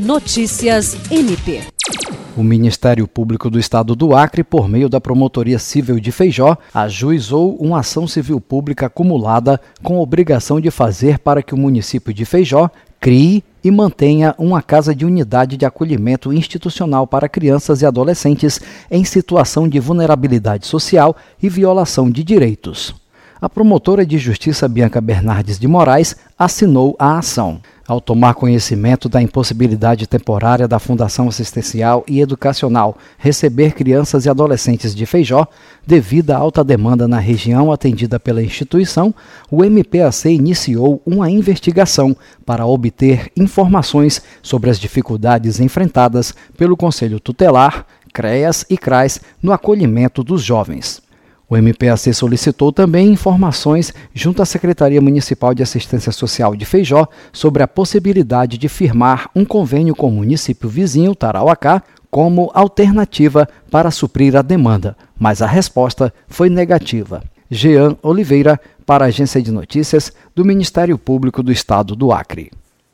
Notícias MP. O Ministério Público do Estado do Acre, por meio da Promotoria Civil de Feijó, ajuizou uma ação civil pública acumulada com obrigação de fazer para que o município de Feijó crie e mantenha uma casa de unidade de acolhimento institucional para crianças e adolescentes em situação de vulnerabilidade social e violação de direitos. A promotora de justiça Bianca Bernardes de Moraes assinou a ação ao tomar conhecimento da impossibilidade temporária da Fundação Assistencial e Educacional receber crianças e adolescentes de Feijó, devido à alta demanda na região atendida pela instituição, o MPAC iniciou uma investigação para obter informações sobre as dificuldades enfrentadas pelo Conselho Tutelar, CREAS e CRAS no acolhimento dos jovens. O MPAC solicitou também informações junto à Secretaria Municipal de Assistência Social de Feijó sobre a possibilidade de firmar um convênio com o município vizinho, Tarauacá, como alternativa para suprir a demanda, mas a resposta foi negativa. Jean Oliveira, para a Agência de Notícias do Ministério Público do Estado do Acre.